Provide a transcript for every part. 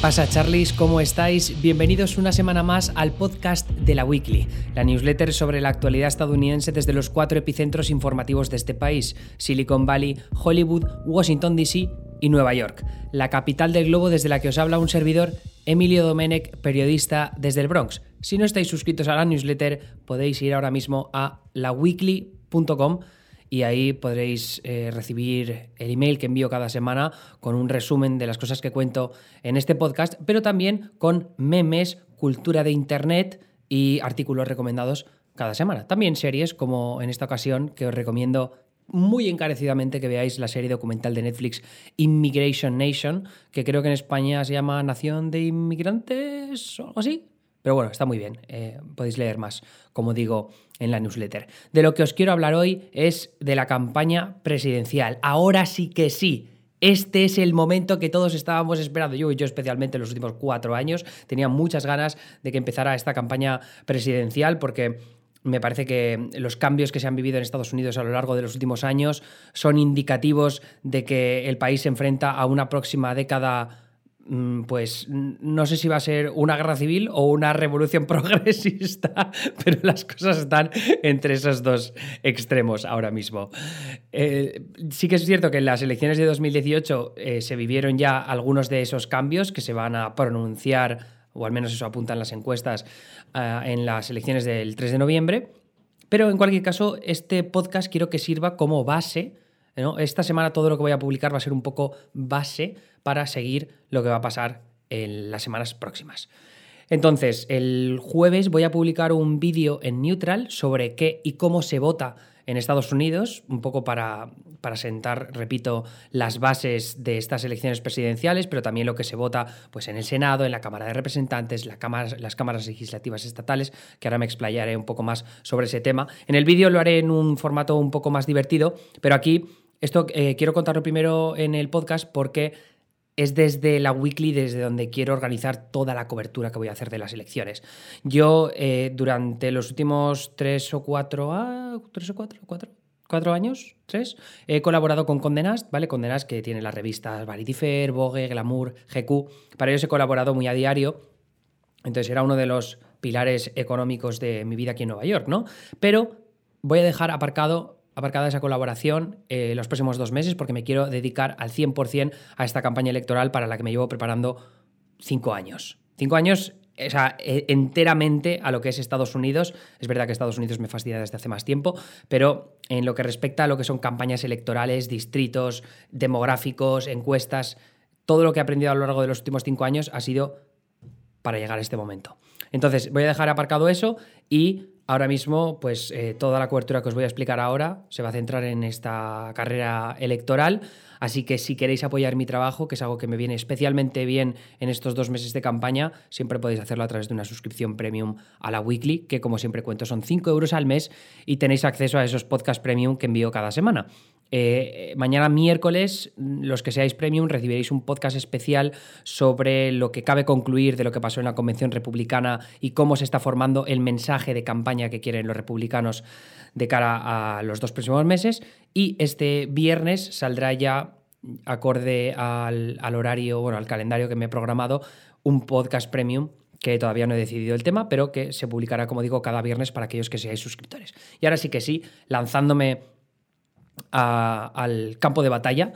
pasa, Charlies? ¿Cómo estáis? Bienvenidos una semana más al podcast de la Weekly, la newsletter sobre la actualidad estadounidense desde los cuatro epicentros informativos de este país: Silicon Valley, Hollywood, Washington DC y Nueva York, la capital del globo desde la que os habla un servidor, Emilio Domenech, periodista desde el Bronx. Si no estáis suscritos a la newsletter, podéis ir ahora mismo a laweekly.com y ahí podréis eh, recibir el email que envío cada semana con un resumen de las cosas que cuento en este podcast, pero también con memes, cultura de Internet y artículos recomendados cada semana. También series como en esta ocasión que os recomiendo muy encarecidamente que veáis la serie documental de Netflix Immigration Nation, que creo que en España se llama Nación de Inmigrantes o algo así. Pero bueno, está muy bien. Eh, podéis leer más, como digo, en la newsletter. De lo que os quiero hablar hoy es de la campaña presidencial. Ahora sí que sí. Este es el momento que todos estábamos esperando. Yo y yo especialmente en los últimos cuatro años tenía muchas ganas de que empezara esta campaña presidencial porque me parece que los cambios que se han vivido en Estados Unidos a lo largo de los últimos años son indicativos de que el país se enfrenta a una próxima década pues no sé si va a ser una guerra civil o una revolución progresista, pero las cosas están entre esos dos extremos ahora mismo. Eh, sí que es cierto que en las elecciones de 2018 eh, se vivieron ya algunos de esos cambios que se van a pronunciar, o al menos eso apuntan las encuestas, eh, en las elecciones del 3 de noviembre. Pero en cualquier caso, este podcast quiero que sirva como base. Esta semana todo lo que voy a publicar va a ser un poco base para seguir lo que va a pasar en las semanas próximas. Entonces, el jueves voy a publicar un vídeo en Neutral sobre qué y cómo se vota en Estados Unidos, un poco para, para, sentar, repito, las bases de estas elecciones presidenciales, pero también lo que se vota pues, en el Senado, en la Cámara de Representantes, la cámara, las cámaras legislativas estatales, que ahora me explayaré un poco más sobre ese tema. En el vídeo lo haré en un formato un poco más divertido, pero aquí esto eh, quiero contarlo primero en el podcast porque es desde la weekly desde donde quiero organizar toda la cobertura que voy a hacer de las elecciones. Yo eh, durante los últimos tres o cuatro, ah, tres o cuatro, cuatro, cuatro años, tres, he colaborado con Condenast, ¿vale? Condenast que tiene las revistas Vanity Fair, Vogue, Glamour, GQ. Para ellos he colaborado muy a diario. Entonces era uno de los pilares económicos de mi vida aquí en Nueva York, ¿no? Pero voy a dejar aparcado aparcada esa colaboración eh, los próximos dos meses porque me quiero dedicar al 100% a esta campaña electoral para la que me llevo preparando cinco años. Cinco años o sea, e, enteramente a lo que es Estados Unidos. Es verdad que Estados Unidos me fascina desde hace más tiempo, pero en lo que respecta a lo que son campañas electorales, distritos, demográficos, encuestas, todo lo que he aprendido a lo largo de los últimos cinco años ha sido para llegar a este momento. Entonces, voy a dejar aparcado eso y Ahora mismo, pues eh, toda la cobertura que os voy a explicar ahora se va a centrar en esta carrera electoral. Así que si queréis apoyar mi trabajo, que es algo que me viene especialmente bien en estos dos meses de campaña, siempre podéis hacerlo a través de una suscripción premium a la weekly, que como siempre cuento son 5 euros al mes y tenéis acceso a esos podcasts premium que envío cada semana. Eh, mañana miércoles, los que seáis premium, recibiréis un podcast especial sobre lo que cabe concluir de lo que pasó en la Convención Republicana y cómo se está formando el mensaje de campaña que quieren los republicanos de cara a los dos próximos meses. Y este viernes saldrá ya, acorde al, al horario, bueno, al calendario que me he programado, un podcast premium que todavía no he decidido el tema, pero que se publicará, como digo, cada viernes para aquellos que seáis suscriptores. Y ahora sí que sí, lanzándome al campo de batalla.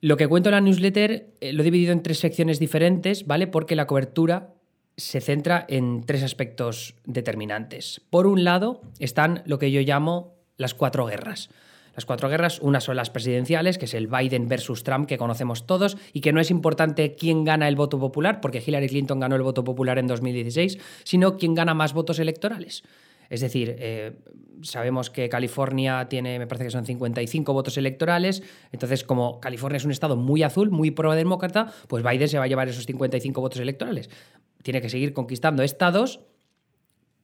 Lo que cuento en la newsletter eh, lo he dividido en tres secciones diferentes, ¿vale? Porque la cobertura se centra en tres aspectos determinantes. Por un lado están lo que yo llamo las cuatro guerras. Las cuatro guerras, una son las presidenciales, que es el Biden versus Trump que conocemos todos y que no es importante quién gana el voto popular, porque Hillary Clinton ganó el voto popular en 2016, sino quién gana más votos electorales. Es decir, eh, sabemos que California tiene, me parece que son 55 votos electorales, entonces como California es un estado muy azul, muy pro-demócrata, pues Biden se va a llevar esos 55 votos electorales. Tiene que seguir conquistando estados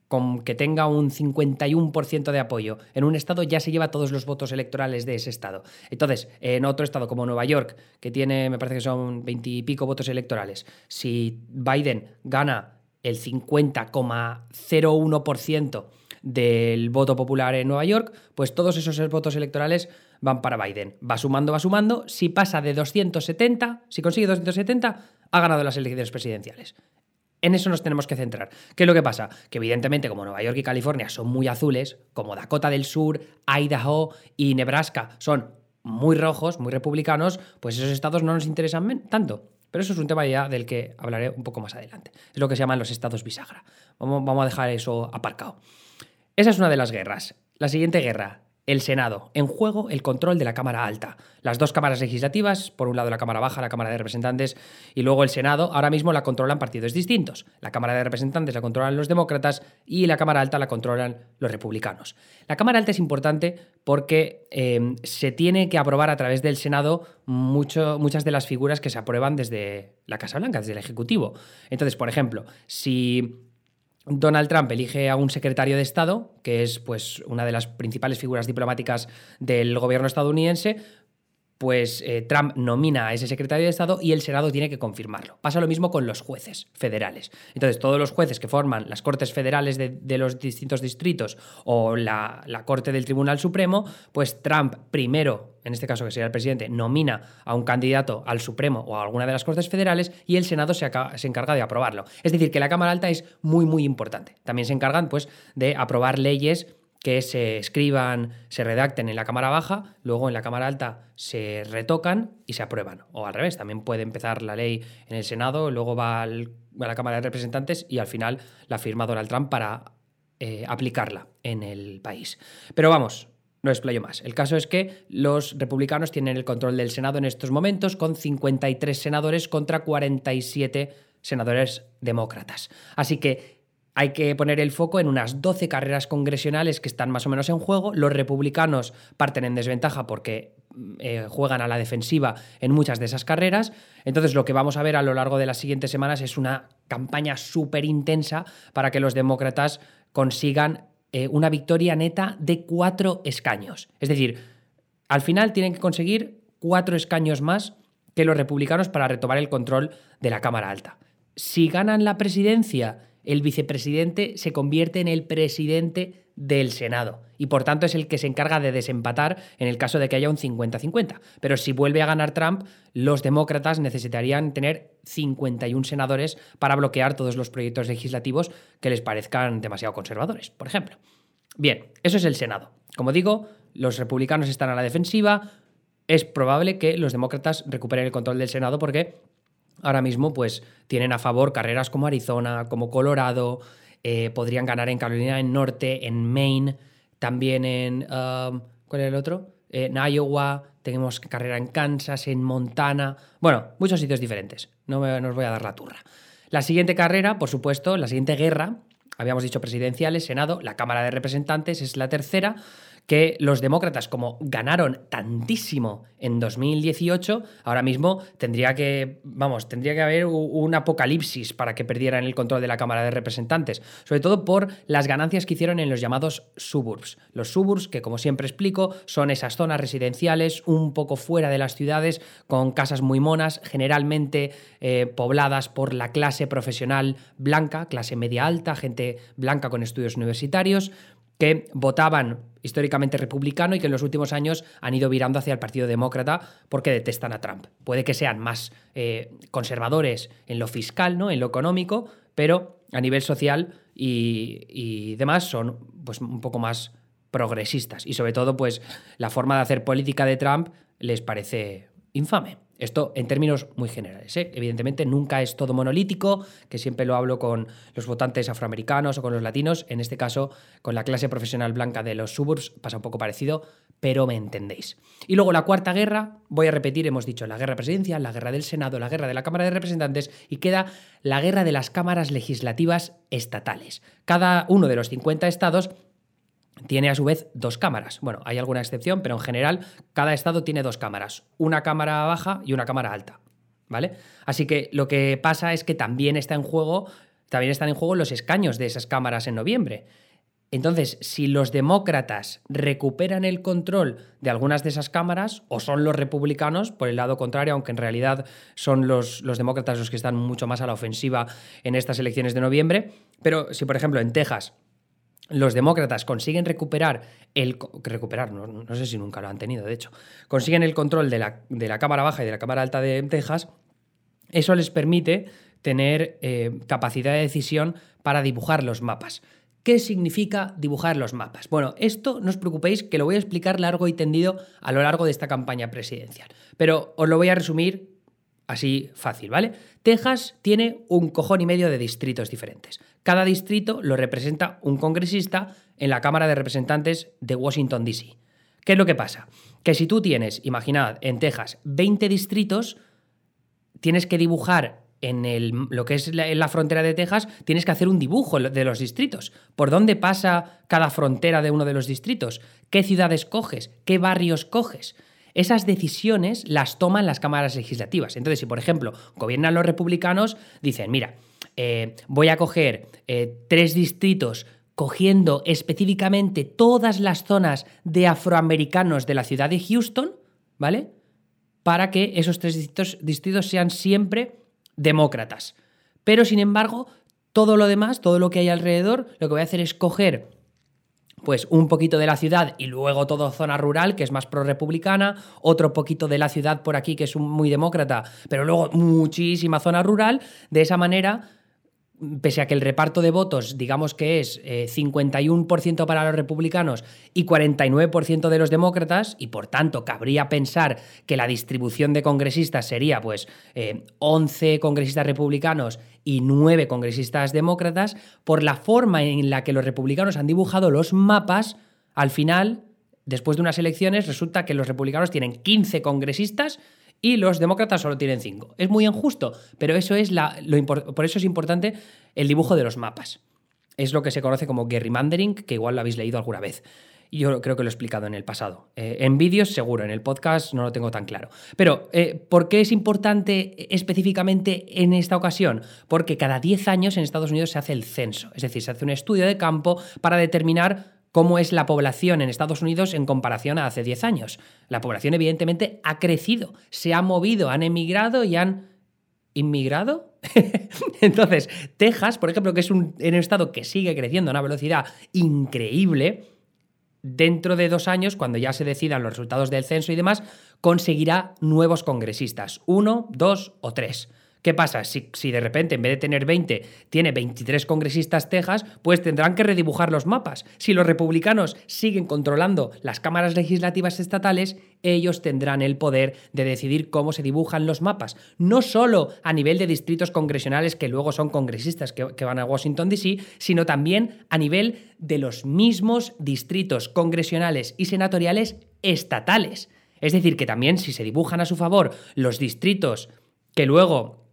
con que tenga un 51% de apoyo en un estado ya se lleva todos los votos electorales de ese estado. Entonces, en otro estado como Nueva York, que tiene, me parece que son 20 y pico votos electorales, si Biden gana el 50,01% del voto popular en Nueva York, pues todos esos votos electorales van para Biden. Va sumando, va sumando. Si pasa de 270, si consigue 270, ha ganado las elecciones presidenciales. En eso nos tenemos que centrar. ¿Qué es lo que pasa? Que evidentemente como Nueva York y California son muy azules, como Dakota del Sur, Idaho y Nebraska son muy rojos, muy republicanos, pues esos estados no nos interesan tanto. Pero eso es un tema ya del que hablaré un poco más adelante. Es lo que se llaman los estados bisagra. Vamos, a dejar eso aparcado. Esa es una de las guerras. La siguiente guerra, el Senado. En juego el control de la Cámara Alta. Las dos cámaras legislativas, por un lado la Cámara Baja, la Cámara de Representantes, y luego el Senado, ahora mismo la controlan partidos distintos. La Cámara de Representantes la controlan los demócratas y la Cámara Alta la controlan los republicanos. La Cámara Alta es importante porque eh, se tiene que aprobar a través del Senado muchas de las figuras que se aprueban desde la Casa Blanca, desde el Ejecutivo. Entonces, por ejemplo, si Donald Trump elige a un secretario de Estado, que es pues, una de las principales figuras diplomáticas del gobierno estadounidense, pues eh, Trump nomina a ese secretario de Estado y el Senado tiene que confirmarlo. Pasa lo mismo con los jueces federales. Entonces, todos los jueces que forman las Cortes Federales de, los distintos distritos o la, la, Corte del Tribunal Supremo, pues Trump primero, en este caso que sería el presidente, nomina a un candidato al Supremo o a alguna de las Cortes Federales y el Senado se, encarga de aprobarlo. Es decir, que la Cámara Alta es muy, muy importante. También se encargan pues, de aprobar leyes que se escriban, se redacten en la Cámara Baja, luego en la Cámara Alta se retocan y se aprueban. O al revés, también puede empezar la ley en el Senado, luego va a la Cámara de Representantes y al final la firma Donald Trump para eh, aplicarla en el país. Pero vamos, no explayo más. El caso es que los republicanos tienen el control del Senado en estos momentos con 53 senadores contra 47 senadores demócratas. Así que hay que poner el foco en unas 12 carreras congresionales que están más o menos en juego. Los republicanos parten en desventaja porque eh, juegan a la defensiva en muchas de esas carreras. Entonces lo que vamos a ver a lo largo de las siguientes semanas es una campaña súper intensa para que los demócratas consigan eh, una victoria neta de cuatro escaños. Es decir, al final tienen que conseguir cuatro escaños más que los republicanos para retomar el control de la Cámara Alta. Si ganan la presidencia el vicepresidente se convierte en el presidente del Senado y por tanto es el que se encarga de desempatar en el caso de que haya un 50-50. Pero si vuelve a ganar Trump, los demócratas necesitarían tener 51 senadores para bloquear todos los proyectos legislativos que les parezcan demasiado conservadores, por ejemplo. Bien, eso es el Senado. Como digo, los republicanos están a la defensiva. Es probable que los demócratas recuperen el control del Senado porque ahora mismo pues tienen a favor carreras como Arizona, como Colorado, eh, podrían ganar en Carolina del Norte, en Maine, también en... Um, ¿Cuál es el otro? en Iowa, tenemos carrera en Kansas, en Montana, bueno, muchos sitios diferentes, no, me, no os voy a dar la turra. La siguiente carrera, por supuesto, la siguiente guerra, habíamos dicho presidenciales, Senado, la Cámara de Representantes es la tercera, que los demócratas, como ganaron tantísimo en 2018, ahora mismo tendría que, vamos, tendría que haber un apocalipsis para que perdieran el control de la Cámara de Representantes, sobre todo por las ganancias que hicieron en los llamados suburbs. Los suburbs, que como siempre explico, son esas zonas residenciales un poco fuera de las ciudades, con casas muy monas, generalmente eh, pobladas por la clase profesional blanca, clase media alta, gente blanca con estudios universitarios, que votaban históricamente republicano y que en los últimos años han ido virando hacia el Partido Demócrata porque detestan a Trump. Puede que sean más eh, conservadores en lo fiscal, ¿no? en lo económico, pero a nivel social y, y, demás son pues, un poco más progresistas. Y sobre todo, pues la forma de hacer política de Trump les parece infame. Esto en términos muy generales. ¿eh? Evidentemente nunca es todo monolítico, que siempre lo hablo con los votantes afroamericanos o con los latinos. En este caso, con la clase profesional blanca de los suburbs pasa un poco parecido, pero me entendéis. Y luego la cuarta guerra, voy a repetir, hemos dicho la guerra presidencial, la guerra del Senado, la guerra de la Cámara de Representantes y queda la guerra de las cámaras legislativas estatales. Cada uno de los 50 estados tiene a su vez dos cámaras. Bueno, hay alguna excepción, pero en general cada estado tiene dos cámaras, una cámara baja y una cámara alta, ¿vale? Así que lo que pasa es que también está en juego, también están en juego los escaños de esas cámaras en noviembre. Entonces, si los demócratas recuperan el control de algunas de esas cámaras, o son los republicanos, por el lado contrario, aunque en realidad son los, los, demócratas los que están mucho más a la ofensiva en estas elecciones de noviembre, pero si por ejemplo en Texas los demócratas consiguen recuperar el recuperar, no, sé si nunca lo han tenido, de hecho, consiguen el control de la, de la Cámara Baja y de la Cámara Alta de Texas, Eso les permite tener eh, capacidad de decisión para dibujar los mapas. ¿Qué significa dibujar los mapas? Bueno, esto no os preocupéis que lo voy a explicar largo y tendido a lo largo de esta campaña presidencial, pero os lo voy a resumir así fácil, ¿vale? Texas tiene un cojón y medio de distritos diferentes. Cada distrito lo representa un congresista en la Cámara de Representantes de Washington, D.C. ¿Qué es lo que pasa? Que si tú tienes, imaginad, en Texas 20 distritos, tienes que dibujar en lo que es la, frontera de Texas, tienes que hacer un dibujo de los distritos. ¿Por dónde pasa cada frontera de uno de los distritos? ¿Qué ciudades coges? ¿Qué barrios coges? Esas decisiones las toman las cámaras legislativas. Entonces, si por ejemplo gobiernan los republicanos, dicen, mira, eh, voy a coger eh, tres distritos cogiendo específicamente todas las zonas de afroamericanos de la ciudad de Houston, ¿vale? Para que esos tres distritos, distritos sean siempre demócratas. Pero, sin embargo, todo lo demás, todo lo que hay alrededor, lo que voy a hacer es coger pues un poquito de la ciudad y luego todo zona rural, que es más pro-republicana, otro poquito de la ciudad por aquí, que es muy demócrata, pero luego muchísima zona rural. De esa manera pese a que el reparto de votos, digamos que es 51% eh, para los republicanos y 49% de los demócratas, y por tanto cabría pensar que la distribución de congresistas sería pues 11 eh, congresistas republicanos y 9 congresistas demócratas, por la forma en la que los republicanos han dibujado los mapas, al final, después de unas elecciones, resulta que los republicanos tienen 15 congresistas y los demócratas solo tienen cinco. Es muy injusto, pero eso es la, lo, por eso es importante el dibujo de los mapas. Es lo que se conoce como gerrymandering, que igual lo habéis leído alguna vez. Yo creo que lo he explicado en el pasado. Eh, en vídeos seguro, en el podcast no lo tengo tan claro. Pero, eh, ¿por qué es importante específicamente en esta ocasión? Porque cada 10 años en Estados Unidos se hace el censo, es decir, se hace un estudio de campo para determinar cómo es la población en Estados Unidos en comparación a hace 10 años. La población evidentemente ha crecido, se ha movido, han emigrado y han inmigrado. Entonces, Texas, por ejemplo, que es un, estado que sigue creciendo a una velocidad increíble, dentro de dos años, cuando ya se decidan los resultados del censo y demás, conseguirá nuevos congresistas, uno, dos o tres. ¿Qué pasa? Si, de repente en vez de tener 20 tiene 23 congresistas Texas, pues tendrán que redibujar los mapas. Si los republicanos siguen controlando las cámaras legislativas estatales, ellos tendrán el poder de decidir cómo se dibujan los mapas. No solo a nivel de distritos congresionales que luego son congresistas que, que van a Washington, D.C., sino también a nivel de los mismos distritos congresionales y senatoriales estatales. Es decir, que también si se dibujan a su favor los distritos que luego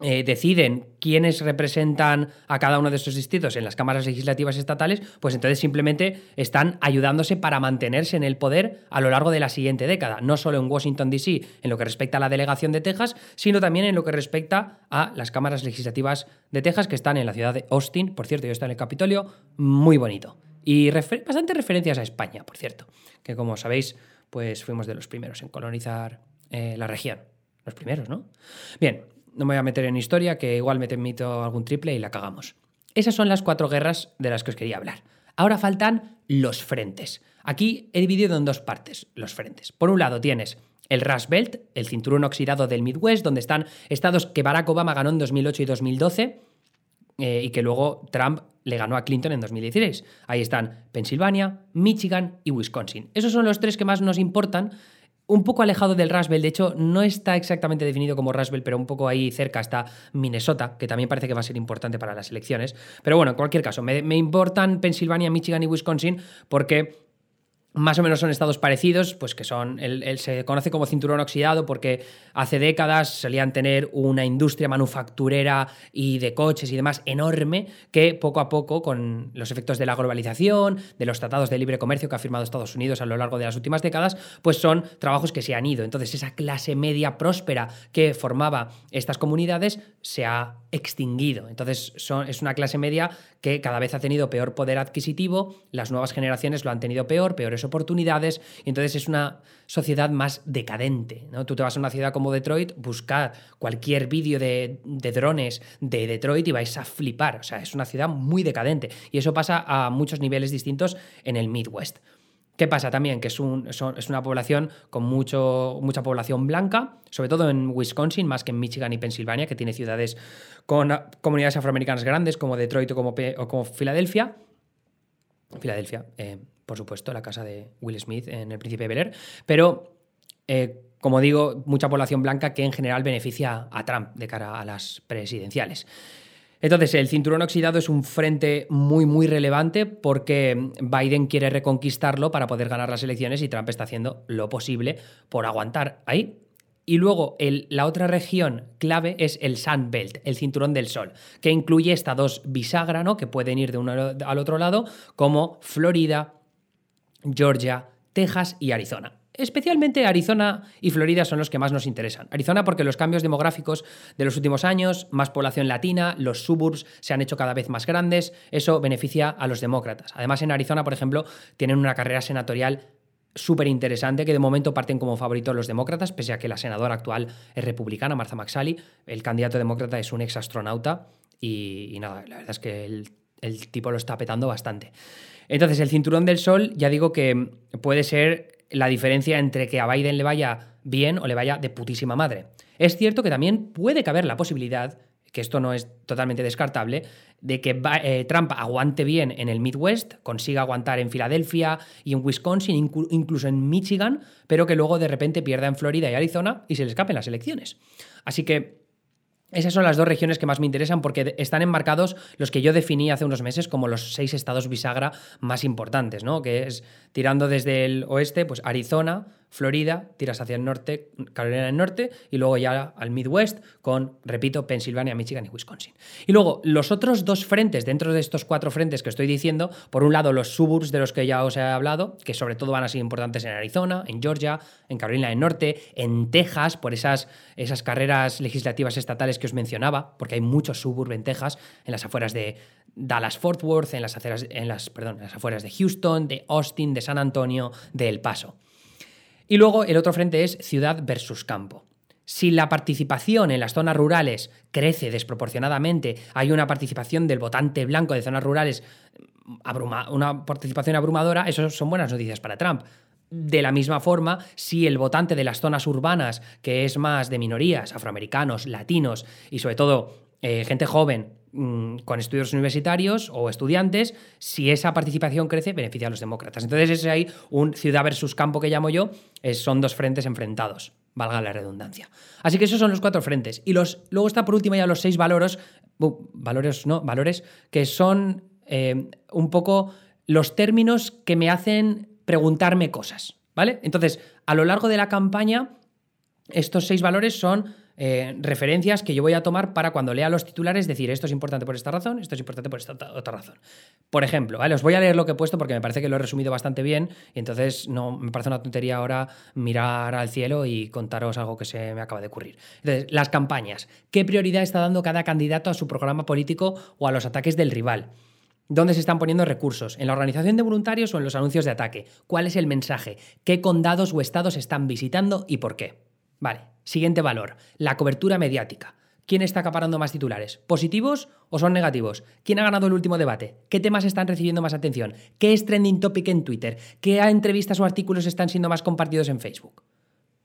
eh, deciden quiénes representan a cada uno de esos distritos en las cámaras legislativas estatales, pues entonces simplemente están ayudándose para mantenerse en el poder a lo largo de la siguiente década, no solo en Washington, D.C., en lo que respecta a la delegación de Texas, sino también en lo que respecta a las cámaras legislativas de Texas que están en la ciudad de Austin, por cierto, yo estoy en el Capitolio, muy bonito. Y bastantes referencias a España, por cierto, que como sabéis, pues fuimos de los primeros en colonizar eh, la región. Los primeros, ¿no? Bien, no me voy a meter en historia, que igual me temito algún triple y la cagamos. Esas son las cuatro guerras de las que os quería hablar. Ahora faltan los frentes. Aquí he dividido en dos partes los frentes. Por un lado tienes el Rust Belt, el cinturón oxidado del Midwest, donde están estados que Barack Obama ganó en 2008 y 2012 eh, y que luego Trump le ganó a Clinton en 2016. Ahí están Pensilvania, Michigan y Wisconsin. Esos son los tres que más nos importan un poco alejado del Rasbel, de hecho no está exactamente definido como Rasbel, pero un poco ahí cerca está Minnesota, que también parece que va a ser importante para las elecciones. Pero bueno, en cualquier caso, me, me importan Pensilvania, Michigan y Wisconsin porque más o menos son estados parecidos, pues que son, se conoce como cinturón oxidado porque hace décadas solían tener una industria manufacturera y de coches y demás enorme que poco a poco, con los efectos de la globalización, de los tratados de libre comercio que ha firmado Estados Unidos a lo largo de las últimas décadas, pues son trabajos que se han ido. Entonces esa clase media próspera que formaba estas comunidades se ha extinguido. Entonces son, es una clase media que cada vez ha tenido peor poder adquisitivo, las nuevas generaciones lo han tenido peor, peores oportunidades, y entonces es una sociedad más decadente. ¿no? Tú te vas a una ciudad como Detroit, buscad cualquier vídeo de, de drones de Detroit y vais a flipar. O sea, es una ciudad muy decadente. Y eso pasa a muchos niveles distintos en el Midwest. ¿Qué pasa también? Que es, una población con mucho, mucha población blanca, sobre todo en Wisconsin, más que en Michigan y Pensilvania, que tiene ciudades con comunidades afroamericanas grandes como Detroit o como, Filadelfia. Filadelfia, eh, por supuesto, la casa de Will Smith en El Príncipe de Bel Air. Pero, eh, como digo, mucha población blanca que en general beneficia a Trump de cara a las presidenciales. Entonces, el cinturón oxidado es un frente muy, muy relevante porque Biden quiere reconquistarlo para poder ganar las elecciones y Trump está haciendo lo posible por aguantar ahí. Y luego la otra región clave es el Sun Belt, el cinturón del sol, que incluye estas dos bisagras ¿no? que pueden ir de uno al otro lado, como Florida, Georgia, Texas y Arizona. Especialmente Arizona y Florida son los que más nos interesan. Arizona porque los cambios demográficos de los últimos años, más población latina, los suburbs se han hecho cada vez más grandes, eso beneficia a los demócratas. Además en Arizona, por ejemplo, tienen una carrera senatorial súper interesante que de momento parten como favoritos los demócratas, pese a que la senadora actual es republicana, Martha McSally. El candidato demócrata es un ex astronauta y, nada, la verdad es que el, el tipo lo está petando bastante. Entonces, el cinturón del sol, ya digo que puede ser la diferencia entre que a Biden le vaya bien o le vaya de putísima madre. Es cierto que también puede caber la posibilidad, que esto no es totalmente descartable, de que eh, Trump aguante bien en el Midwest, consiga aguantar en Filadelfia y en Wisconsin, incluso en Michigan, pero que luego de repente pierda en Florida y Arizona y se le escapen las elecciones. Así que esas son las dos regiones que más me interesan porque están enmarcados los que yo definí hace unos meses como los seis estados bisagra más importantes, ¿no? Que es tirando desde el oeste, pues Arizona, Florida, tiras hacia el norte, Carolina del Norte, y luego ya al Midwest con, repito, Pensilvania, Michigan y Wisconsin. Y luego, los otros dos frentes, dentro de estos cuatro frentes que estoy diciendo, por un lado los suburbs de los que ya os he hablado, que sobre todo van a ser importantes en Arizona, en Georgia, en Carolina del Norte, en Texas, por esas, esas carreras legislativas estatales que os mencionaba, porque hay muchos suburbs en Texas, en las afueras de Dallas Fort Worth, en las, en las, perdón, en las afueras de Houston, de Austin, de San Antonio, de El Paso. Y luego el otro frente es ciudad versus campo. Si la participación en las zonas rurales crece desproporcionadamente, hay una participación del votante blanco de zonas rurales, una participación abrumadora, eso son buenas noticias para Trump. De la misma forma, si el votante de las zonas urbanas, que es más de minorías, afroamericanos, latinos y sobre todo eh, gente joven mm, con estudios universitarios o estudiantes, si esa participación crece, beneficia a los demócratas. Entonces, ese hay un ciudad versus campo que llamo yo, son dos frentes enfrentados, valga la redundancia. Así que esos son los cuatro frentes. Y los, luego está por último ya los seis valores, valores, no, valores, que son eh, un poco los términos que me hacen preguntarme cosas, ¿vale? Entonces, a lo largo de la campaña, estos seis valores son eh, referencias que yo voy a tomar para cuando lea los titulares decir esto es importante por esta razón, esto es importante por esta otra razón. Por ejemplo, ¿vale? os voy a leer lo que he puesto porque me parece que lo he resumido bastante bien y entonces no me parece una tontería ahora mirar al cielo y contaros algo que se me acaba de ocurrir. Entonces, las campañas. ¿Qué prioridad está dando cada candidato a su programa político o a los ataques del rival? ¿Dónde se están poniendo recursos? ¿En la organización de voluntarios o en los anuncios de ataque? ¿Cuál es el mensaje? ¿Qué condados o estados están visitando y por qué? Vale, siguiente valor, la cobertura mediática. ¿Quién está acaparando más titulares? ¿Positivos o son negativos? ¿Quién ha ganado el último debate? ¿Qué temas están recibiendo más atención? ¿Qué es trending topic en Twitter? ¿Qué entrevistas o artículos están siendo más compartidos en Facebook?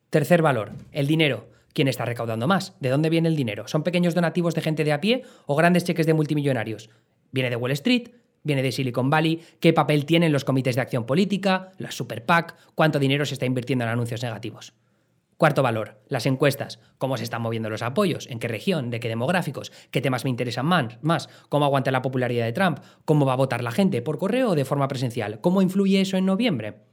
Tercer valor, el dinero. ¿Quién está recaudando más? ¿De dónde viene el dinero? ¿Son pequeños donativos de gente de a pie o grandes cheques de multimillonarios? ¿Viene de Wall Street? ¿Viene de Silicon Valley? ¿Qué papel tienen los comités de acción política? ¿La Super PAC? ¿Cuánto dinero se está invirtiendo en anuncios negativos? Cuarto valor, las encuestas. ¿Cómo se están moviendo los apoyos? ¿En qué región? ¿De qué demográficos? ¿Qué temas me interesan más? ¿Cómo aguanta la popularidad de Trump? ¿Cómo va a votar la gente? ¿Por correo o de forma presencial? ¿Cómo influye eso en noviembre?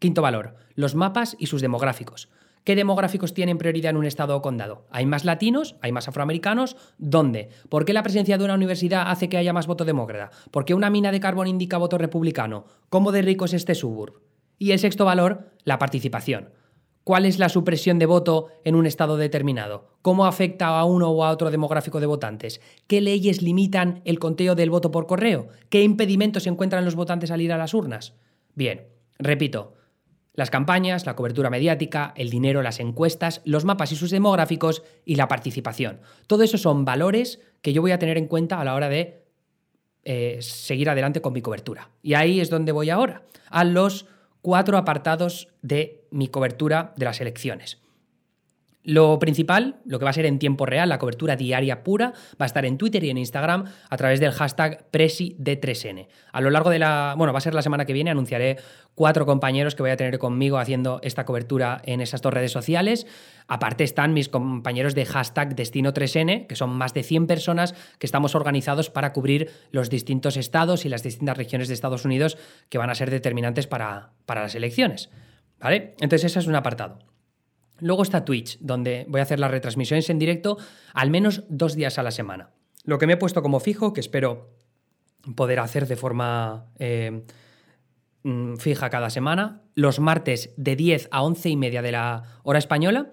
Quinto valor, los mapas y sus demográficos. ¿Qué demográficos tienen prioridad en un estado o condado? ¿Hay más latinos? ¿Hay más afroamericanos? ¿Dónde? ¿Por qué la presencia de una universidad hace que haya más voto demócrata? ¿Por qué una mina de carbón indica voto republicano? ¿Cómo de rico es este suburb? Y el sexto valor, la participación. ¿Cuál es la supresión de voto en un estado determinado? ¿Cómo afecta a uno o a otro demográfico de votantes? ¿Qué leyes limitan el conteo del voto por correo? ¿Qué impedimentos encuentran los votantes al ir a las urnas? Bien, repito, las campañas, la cobertura mediática, el dinero, las encuestas, los mapas y sus demográficos y la participación. Todo eso son valores que yo voy a tener en cuenta a la hora de eh, seguir adelante con mi cobertura. Y ahí es donde voy ahora, a los cuatro apartados de mi cobertura de las elecciones. Lo principal, lo que va a ser en tiempo real, la cobertura diaria pura, va a estar en Twitter y en Instagram a través del hashtag PresiD3N. A lo largo de la, bueno, va a ser la semana que viene, anunciaré cuatro compañeros que voy a tener conmigo haciendo esta cobertura en esas dos redes sociales. Aparte están mis compañeros de hashtag Destino3N, que son más de 100 personas que estamos organizados para cubrir los distintos estados y las distintas regiones de Estados Unidos que van a ser determinantes para, para las elecciones. ¿Vale? Entonces ese es un apartado. Luego está Twitch, donde voy a hacer las retransmisiones en directo al menos dos días a la semana. Lo que me he puesto como fijo, que espero poder hacer de forma eh, mm, fija cada semana, los martes de 10 a 11 y media de la hora española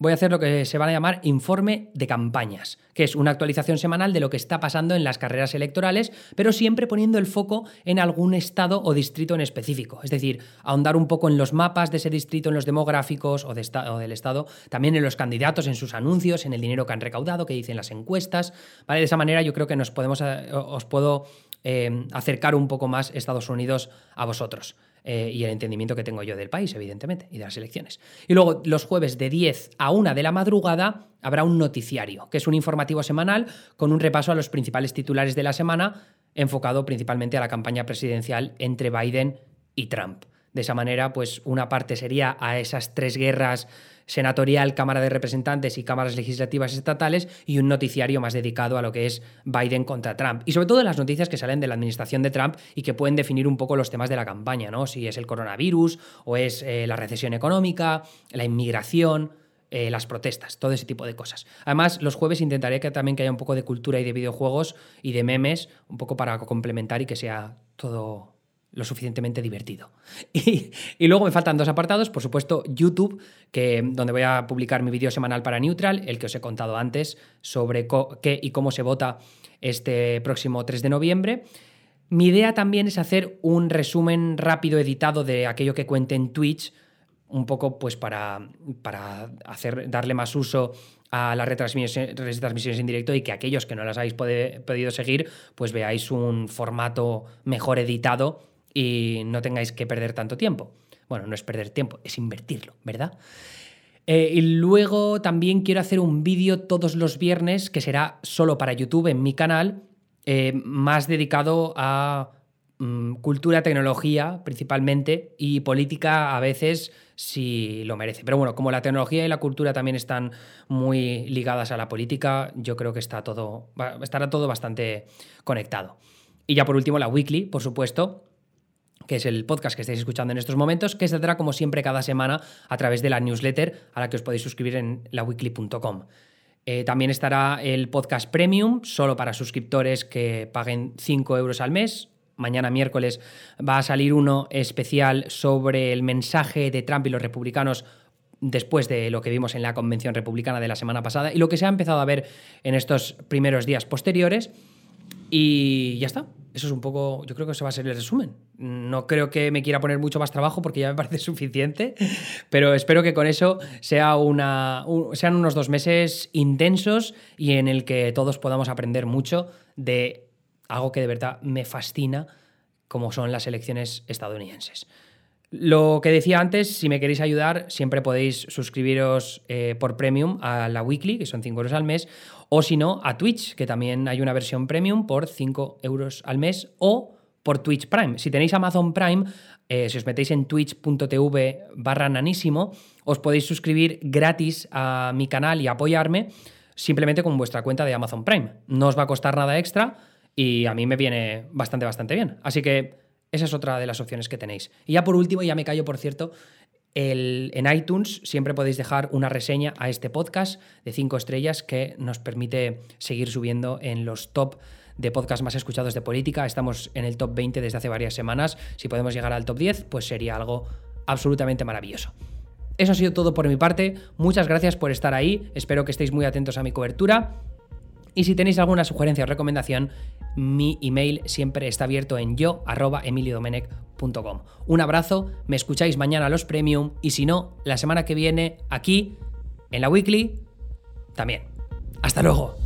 voy a hacer lo que se va a llamar informe de campañas, que es una actualización semanal de lo que está pasando en las carreras electorales, pero siempre poniendo el foco en algún estado o distrito en específico. Es decir, ahondar un poco en los mapas de ese distrito, en los demográficos o, del estado, también en los candidatos, en sus anuncios, en el dinero que han recaudado, que dicen las encuestas. De esa manera yo creo que nos podemos, eh, os puedo eh, acercar un poco más Estados Unidos a vosotros. Eh, y el entendimiento que tengo yo del país, evidentemente, y de las elecciones. Y luego los jueves de 10 a 1 de la madrugada habrá un noticiario, que es un informativo semanal con un repaso a los principales titulares de la semana, enfocado principalmente a la campaña presidencial entre Biden y Trump. De esa manera, pues una parte sería a esas tres guerras senatorial, Cámara de Representantes y cámaras legislativas estatales y un noticiario más dedicado a lo que es Biden contra Trump. Y sobre todo las noticias que salen de la administración de Trump y que pueden definir un poco los temas de la campaña, ¿no? Si es el coronavirus o es eh, la recesión económica, la inmigración. Eh, las protestas, todo ese tipo de cosas. Además, los jueves intentaré que también que haya un poco de cultura y de videojuegos y de memes, un poco para complementar y que sea todo lo suficientemente divertido. Y, luego me faltan dos apartados, por supuesto YouTube, que, donde voy a publicar mi vídeo semanal para Neutral, el que os he contado antes sobre qué y cómo se vota este próximo 3 de noviembre. Mi idea también es hacer un resumen rápido editado de aquello que cuente en Twitch, un poco pues para, para hacer, darle más uso a las retransmisiones, en directo y que aquellos que no las habéis podido seguir, pues veáis un formato mejor editado y no tengáis que perder tanto tiempo. Bueno, no es perder tiempo, es invertirlo, ¿verdad? Eh, y luego también quiero hacer un vídeo todos los viernes que será solo para YouTube en mi canal, eh, más dedicado a mm, cultura, tecnología principalmente y política a veces si lo merece. Pero bueno, como la tecnología y la cultura también están muy ligadas a la política, yo creo que está todo, estará todo bastante conectado. Y ya por último, la weekly, por supuesto, que es el podcast que estáis escuchando en estos momentos, que saldrá como siempre cada semana a través de la newsletter a la que os podéis suscribir en laweekly.com. Eh, también estará el podcast premium, solo para suscriptores que paguen 5 euros al mes. Mañana miércoles va a salir uno especial sobre el mensaje de Trump y los republicanos después de lo que vimos en la convención republicana de la semana pasada y lo que se ha empezado a ver en estos primeros días posteriores. Y ya está. Eso es un poco, yo creo que eso va a ser el resumen. No creo que me quiera poner mucho más trabajo porque ya me parece suficiente, pero espero que con eso sea una, sean unos dos meses intensos y en el que todos podamos aprender mucho de algo que de verdad me fascina, como son las elecciones estadounidenses. Lo que decía antes, si me queréis ayudar, siempre podéis suscribiros eh, por premium a la weekly, que son 5 euros al mes, o si no, a Twitch, que también hay una versión premium por 5 euros al mes, o por Twitch Prime. Si tenéis Amazon Prime, eh, si os metéis en twitch.tv barra nanísimo, os podéis suscribir gratis a mi canal y apoyarme simplemente con vuestra cuenta de Amazon Prime. No os va a costar nada extra y a mí me viene bastante, bastante bien. Así que esa es otra de las opciones que tenéis. Y ya por último, ya me callo, por cierto, en iTunes siempre podéis dejar una reseña a este podcast de 5 estrellas que nos permite seguir subiendo en los top de podcast más escuchados de política. Estamos en el top 20 desde hace varias semanas. Si podemos llegar al top 10, pues sería algo absolutamente maravilloso. Eso ha sido todo por mi parte. Muchas gracias por estar ahí. Espero que estéis muy atentos a mi cobertura. Y si tenéis alguna sugerencia o recomendación, mi email siempre está abierto en yo Un abrazo, me escucháis mañana los premium y si no, la semana que viene aquí en la weekly también. Hasta luego.